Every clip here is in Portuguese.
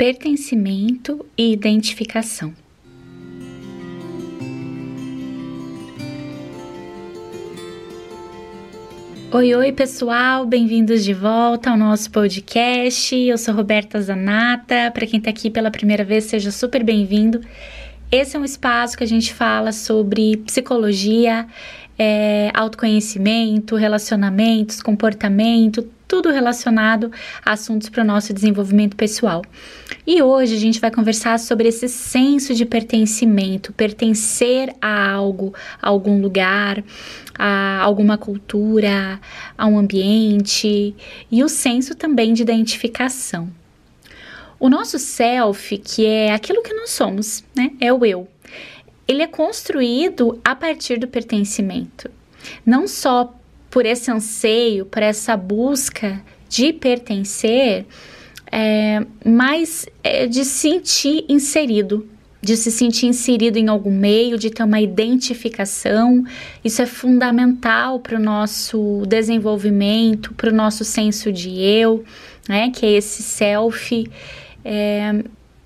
pertencimento e identificação. Oi, oi, pessoal, bem-vindos de volta ao nosso podcast. Eu sou Roberta Zanata. Para quem está aqui pela primeira vez, seja super bem-vindo. Esse é um espaço que a gente fala sobre psicologia, é, autoconhecimento, relacionamentos, comportamento, tudo relacionado a assuntos para o nosso desenvolvimento pessoal. E hoje a gente vai conversar sobre esse senso de pertencimento, pertencer a algo, a algum lugar, a alguma cultura, a um ambiente e o senso também de identificação. O nosso self, que é aquilo que nós somos, né? É o eu. Ele é construído a partir do pertencimento. Não só por esse anseio, por essa busca de pertencer, é, mas é de sentir inserido, de se sentir inserido em algum meio, de ter uma identificação. Isso é fundamental para o nosso desenvolvimento, para o nosso senso de eu, né? Que é esse self. É,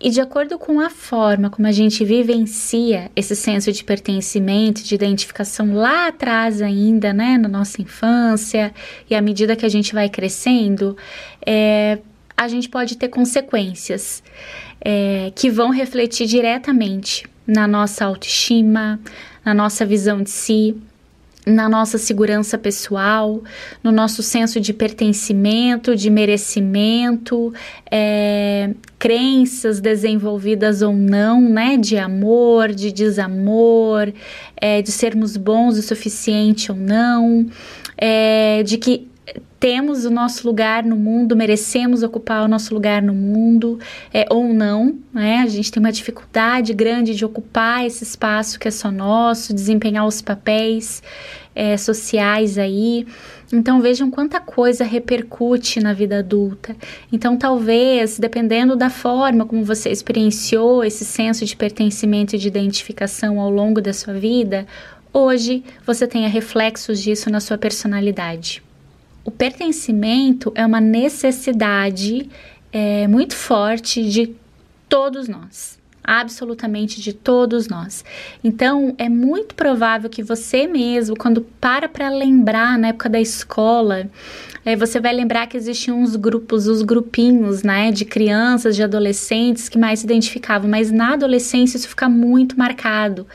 e de acordo com a forma como a gente vivencia esse senso de pertencimento, de identificação lá atrás ainda, né, na nossa infância, e à medida que a gente vai crescendo, é, a gente pode ter consequências é, que vão refletir diretamente na nossa autoestima, na nossa visão de si, na nossa segurança pessoal, no nosso senso de pertencimento, de merecimento, é, crenças desenvolvidas ou não, né, de amor, de desamor, é, de sermos bons o suficiente ou não, é, de que temos o nosso lugar no mundo, merecemos ocupar o nosso lugar no mundo, é, ou não, né? A gente tem uma dificuldade grande de ocupar esse espaço que é só nosso, desempenhar os papéis é, sociais aí. Então vejam quanta coisa repercute na vida adulta. Então talvez, dependendo da forma como você experienciou esse senso de pertencimento e de identificação ao longo da sua vida, hoje você tenha reflexos disso na sua personalidade. O pertencimento é uma necessidade é, muito forte de todos nós, absolutamente de todos nós. Então, é muito provável que você mesmo, quando para para lembrar na época da escola, é, você vai lembrar que existiam uns grupos, os grupinhos, né, de crianças, de adolescentes que mais se identificavam, mas na adolescência isso fica muito marcado.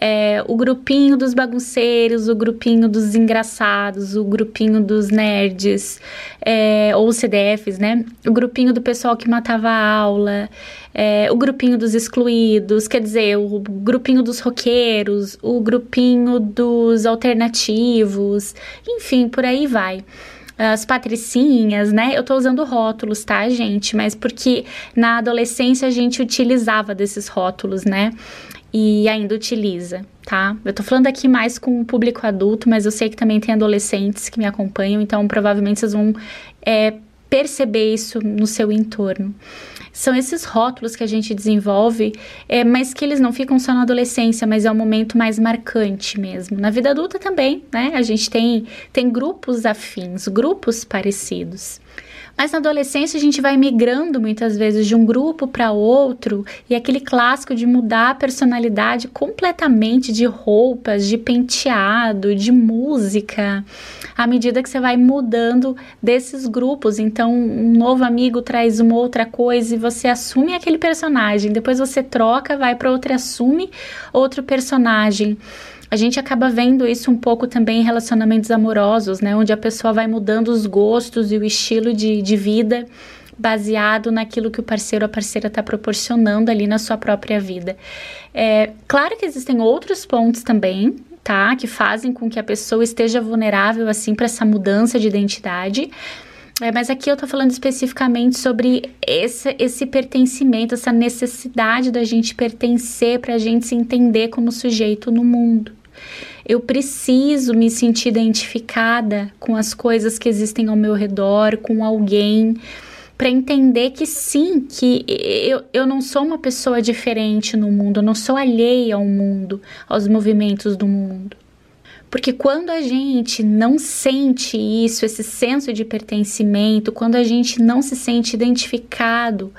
É, o grupinho dos bagunceiros, o grupinho dos engraçados, o grupinho dos nerds, é, ou CDFs, né, o grupinho do pessoal que matava a aula, é, o grupinho dos quer dizer, o grupinho dos roqueiros, o grupinho dos alternativos, enfim, por aí vai as patricinhas, né? Eu tô usando rótulos, tá, gente? Mas porque na adolescência a gente utilizava desses rótulos, né? E ainda utiliza, tá? Eu tô falando aqui mais com o público adulto, mas eu sei que também tem adolescentes que me acompanham, então provavelmente vocês vão é, perceber isso no seu entorno. São esses rótulos que a gente desenvolve, é, mas que eles não ficam só na adolescência, mas é um momento mais marcante mesmo. Na vida adulta também, né? A gente tem, tem grupos afins, grupos parecidos. Mas na adolescência a gente vai migrando muitas vezes de um grupo para outro e aquele clássico de mudar a personalidade completamente de roupas, de penteado, de música, à medida que você vai mudando desses grupos. Então, um novo amigo traz uma outra coisa e você assume aquele personagem, depois você troca, vai para outro e assume outro personagem. A gente acaba vendo isso um pouco também em relacionamentos amorosos, né? Onde a pessoa vai mudando os gostos e o estilo de, de vida baseado naquilo que o parceiro ou a parceira está proporcionando ali na sua própria vida. É, claro que existem outros pontos também, tá? Que fazem com que a pessoa esteja vulnerável, assim, para essa mudança de identidade. É, mas aqui eu tô falando especificamente sobre esse, esse pertencimento, essa necessidade da gente pertencer para a gente se entender como sujeito no mundo. Eu preciso me sentir identificada com as coisas que existem ao meu redor, com alguém, para entender que sim, que eu, eu não sou uma pessoa diferente no mundo, eu não sou alheia ao mundo, aos movimentos do mundo. Porque quando a gente não sente isso, esse senso de pertencimento, quando a gente não se sente identificado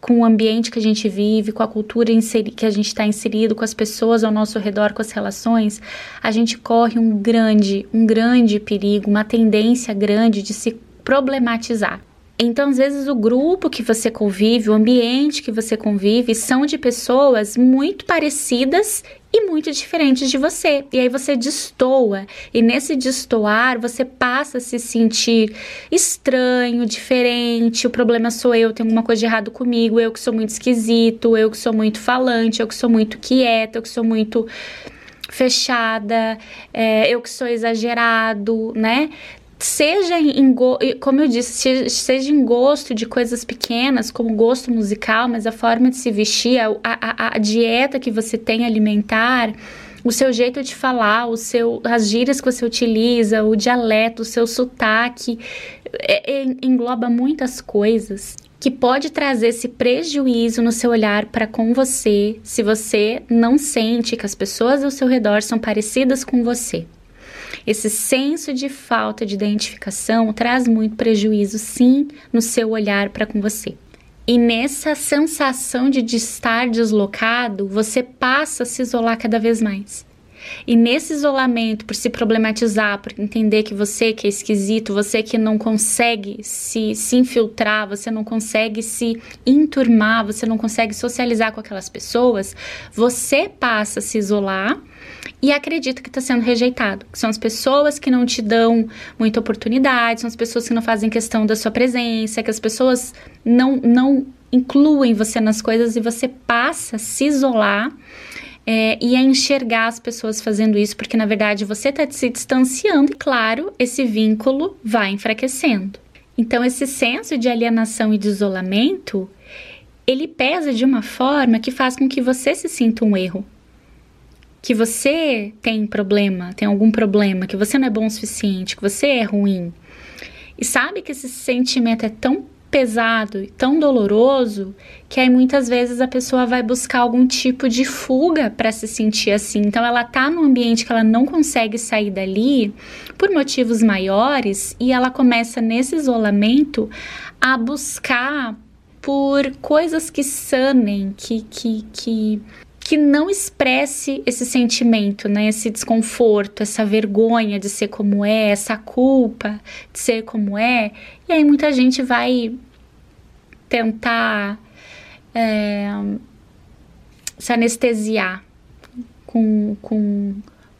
com o ambiente que a gente vive, com a cultura que a gente está inserido, com as pessoas ao nosso redor, com as relações, a gente corre um grande, um grande perigo, uma tendência grande de se problematizar. Então, às vezes, o grupo que você convive, o ambiente que você convive, são de pessoas muito parecidas muito diferentes de você. E aí você destoa. E nesse destoar, você passa a se sentir estranho, diferente. O problema sou eu, tem alguma coisa de errado comigo. Eu que sou muito esquisito, eu que sou muito falante, eu que sou muito quieta, eu que sou muito fechada, é, eu que sou exagerado, né? Seja em como eu disse, seja em gosto de coisas pequenas, como gosto musical, mas a forma de se vestir, a, a, a dieta que você tem alimentar, o seu jeito de falar, o seu, as gírias que você utiliza, o dialeto, o seu sotaque, é, é, engloba muitas coisas que pode trazer esse prejuízo no seu olhar para com você, se você não sente que as pessoas ao seu redor são parecidas com você. Esse senso de falta de identificação traz muito prejuízo, sim, no seu olhar para com você. E nessa sensação de estar deslocado, você passa a se isolar cada vez mais. E nesse isolamento, por se problematizar, por entender que você que é esquisito, você que não consegue se, se infiltrar, você não consegue se enturmar, você não consegue socializar com aquelas pessoas, você passa a se isolar e acredita que está sendo rejeitado. Que são as pessoas que não te dão muita oportunidade, são as pessoas que não fazem questão da sua presença, que as pessoas não, não incluem você nas coisas e você passa a se isolar é, e a enxergar as pessoas fazendo isso, porque na verdade você está se distanciando e, claro, esse vínculo vai enfraquecendo. Então, esse senso de alienação e de isolamento ele pesa de uma forma que faz com que você se sinta um erro, que você tem problema, tem algum problema, que você não é bom o suficiente, que você é ruim. E sabe que esse sentimento é tão pesado e tão doloroso que aí muitas vezes a pessoa vai buscar algum tipo de fuga para se sentir assim. Então ela tá num ambiente que ela não consegue sair dali por motivos maiores e ela começa nesse isolamento a buscar por coisas que sanem, que, que, que que não expresse esse sentimento, né? Esse desconforto, essa vergonha de ser como é, essa culpa de ser como é. E aí muita gente vai tentar é, se anestesiar com, com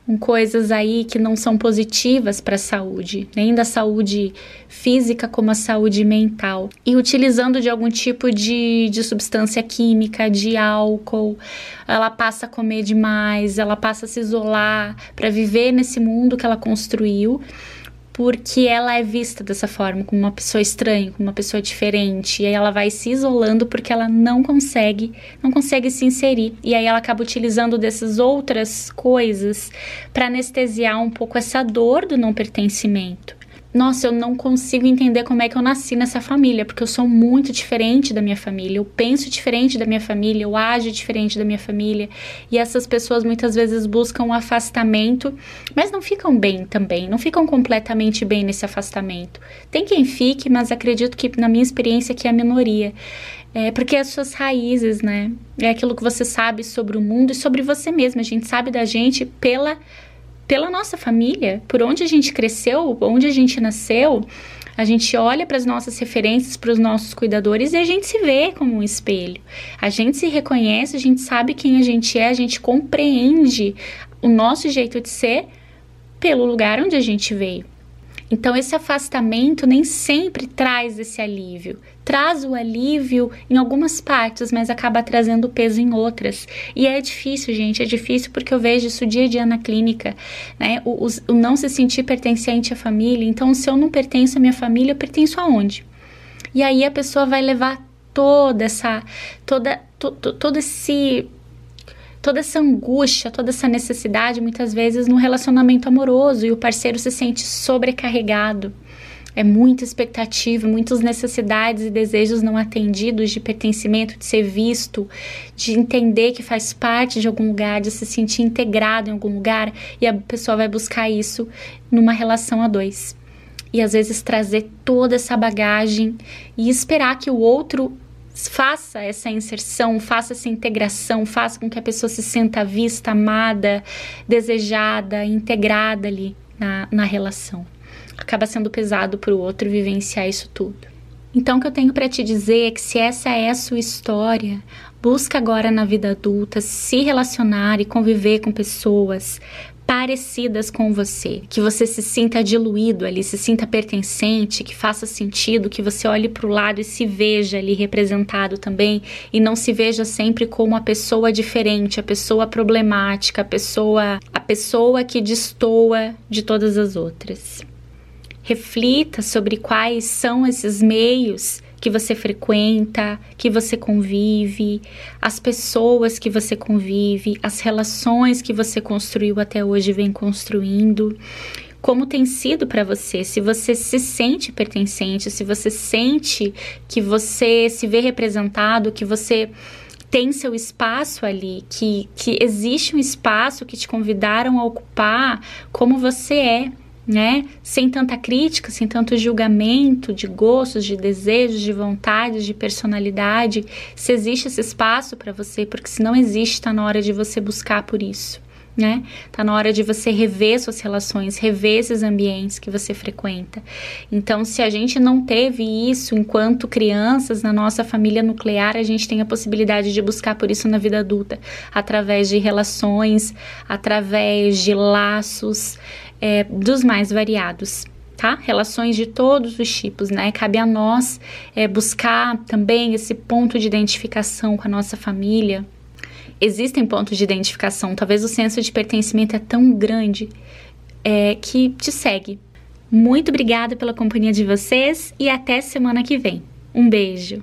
com coisas aí que não são positivas para a saúde, nem da saúde física como a saúde mental, e utilizando de algum tipo de, de substância química, de álcool, ela passa a comer demais, ela passa a se isolar para viver nesse mundo que ela construiu porque ela é vista dessa forma, como uma pessoa estranha, como uma pessoa diferente, e aí ela vai se isolando porque ela não consegue, não consegue se inserir, e aí ela acaba utilizando dessas outras coisas para anestesiar um pouco essa dor do não pertencimento nossa, eu não consigo entender como é que eu nasci nessa família, porque eu sou muito diferente da minha família, eu penso diferente da minha família, eu ajo diferente da minha família, e essas pessoas muitas vezes buscam um afastamento, mas não ficam bem também, não ficam completamente bem nesse afastamento. Tem quem fique, mas acredito que, na minha experiência, que é a minoria. É porque as suas raízes, né? É aquilo que você sabe sobre o mundo e sobre você mesma. A gente sabe da gente pela pela nossa família, por onde a gente cresceu, onde a gente nasceu, a gente olha para as nossas referências, para os nossos cuidadores e a gente se vê como um espelho. A gente se reconhece, a gente sabe quem a gente é, a gente compreende o nosso jeito de ser pelo lugar onde a gente veio. Então, esse afastamento nem sempre traz esse alívio. Traz o alívio em algumas partes, mas acaba trazendo peso em outras. E é difícil, gente, é difícil porque eu vejo isso dia a dia na clínica, né? O, o, o não se sentir pertencente à família. Então, se eu não pertenço à minha família, eu pertenço aonde? E aí a pessoa vai levar toda essa, toda, to, to, todo esse toda essa angústia, toda essa necessidade, muitas vezes no relacionamento amoroso e o parceiro se sente sobrecarregado. É muita expectativa, muitas necessidades e desejos não atendidos de pertencimento, de ser visto, de entender que faz parte de algum lugar, de se sentir integrado em algum lugar, e a pessoa vai buscar isso numa relação a dois. E às vezes trazer toda essa bagagem e esperar que o outro faça essa inserção, faça essa integração, faça com que a pessoa se sinta vista, amada, desejada, integrada ali na, na relação. Acaba sendo pesado para o outro vivenciar isso tudo. Então, o que eu tenho para te dizer é que se essa é a sua história, busca agora na vida adulta se relacionar e conviver com pessoas parecidas com você, que você se sinta diluído ali, se sinta pertencente, que faça sentido, que você olhe para o lado e se veja ali representado também e não se veja sempre como a pessoa diferente, a pessoa problemática, a pessoa a pessoa que destoa de todas as outras. Reflita sobre quais são esses meios que você frequenta, que você convive, as pessoas que você convive, as relações que você construiu até hoje vem construindo. Como tem sido para você? Se você se sente pertencente, se você sente que você se vê representado, que você tem seu espaço ali, que, que existe um espaço que te convidaram a ocupar como você é né? Sem tanta crítica, sem tanto julgamento de gostos, de desejos, de vontades, de personalidade. Se existe esse espaço para você, porque se não existe, está na hora de você buscar por isso. Né? Tá na hora de você rever suas relações, rever esses ambientes que você frequenta. Então, se a gente não teve isso enquanto crianças na nossa família nuclear, a gente tem a possibilidade de buscar por isso na vida adulta, através de relações, através de laços, é, dos mais variados. Tá? Relações de todos os tipos, né? Cabe a nós é, buscar também esse ponto de identificação com a nossa família. Existem pontos de identificação, talvez o senso de pertencimento é tão grande é, que te segue. Muito obrigada pela companhia de vocês e até semana que vem. Um beijo!